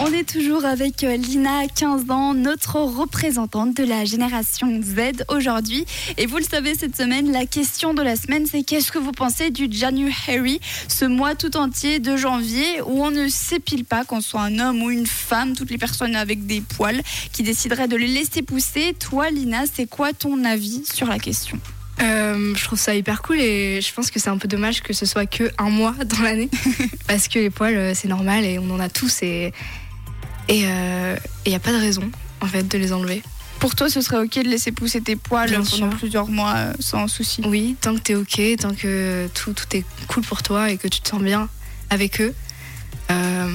On est toujours avec euh, Lina, 15 ans, notre représentante de la génération Z aujourd'hui. Et vous le savez, cette semaine, la question de la semaine, c'est qu'est-ce que vous pensez du January, ce mois tout entier de janvier où on ne s'épile pas, qu'on soit un homme ou une femme, toutes les personnes avec des poils qui décideraient de les laisser pousser. Toi, Lina, c'est quoi ton avis sur la question? Euh, je trouve ça hyper cool et je pense que c'est un peu dommage que ce soit que un mois dans l'année parce que les poils euh, c'est normal et on en a tous et et il n'y a pas de raison en fait de les enlever. Pour toi, ce serait ok de laisser pousser tes poils Bien pendant sûr. plusieurs mois euh, sans souci. Oui, tant que t'es ok, tant que tout, tout est cool pour toi et que tu te sens bien avec eux, euh,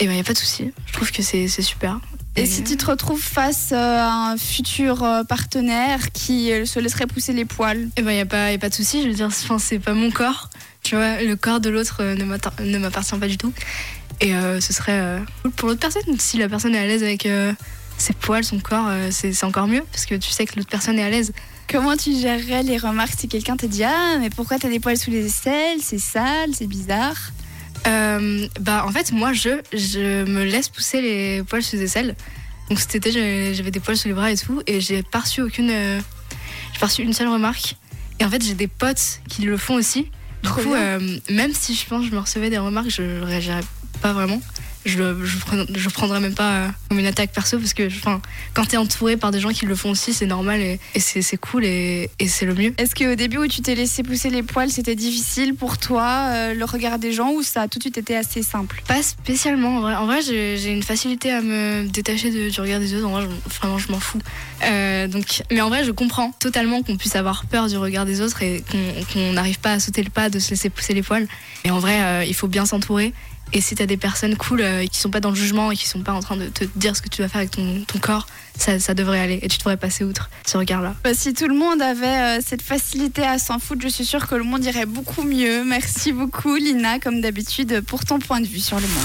et ben il y a pas de souci. Je trouve que c'est super. Et si tu te retrouves face euh, à un futur euh, partenaire qui euh, se laisserait pousser les poils? Et ben il y a pas y a pas de souci. Je veux dire, c'est pas mon corps. Tu vois, le corps de l'autre ne m'appartient pas du tout. Et euh, ce serait euh, cool pour l'autre personne. Si la personne est à l'aise avec euh, ses poils, son corps, c'est c'est encore mieux parce que tu sais que l'autre personne est à l'aise. Comment tu gérerais les remarques si quelqu'un te dit Ah, mais pourquoi t'as des poils sous les aisselles? C'est sale, c'est bizarre Euh, bah en fait moi je je me laisse pousser les poils sous les aisselles. Donc cet été j'avais des poils sous les bras et tout et j'ai pas reçu aucune euh, j'ai pas reçu une seule remarque. Et en fait j'ai des potes qui le font aussi. Du Trop coup euh, même si je pense que je me recevais des remarques je réagirais pas vraiment. Je je, je prendrais même pas euh, comme une attaque perso parce que enfin quand t'es entouré par des gens qui le font aussi c'est normal et, et c'est c'est cool et, et c'est le mieux. Est-ce qu'au début où tu t'es laissé pousser les poils, c'était difficile pour toi, euh, le regard des gens, ou ça a tout de suite été assez simple? Pas spécialement en vrai. En vrai, j'ai une facilité à me détacher de- du regard des autres. En vrai, je- vraiment, je m'en fous. Euh, donc, mais en vrai, je comprends totalement qu'on puisse avoir peur du regard des autres et qu'on n'arrive pas à sauter le pas de se laisser pousser les poils. Et en vrai, euh, il faut bien s'entourer. Et si t'as des personnes cool euh, qui sont pas dans le jugement et qui sont pas en train de te dire ce que tu dois faire avec ton, corps, ça, ça devrait aller et tu devrais passer outre ce regard-là. Bah, Si tout le monde avait euh, cette facilité à s'en foutre, je suis sûre que le monde irait beaucoup mieux. Merci beaucoup, Lina, comme d'habitude, pour ton point de vue sur le monde.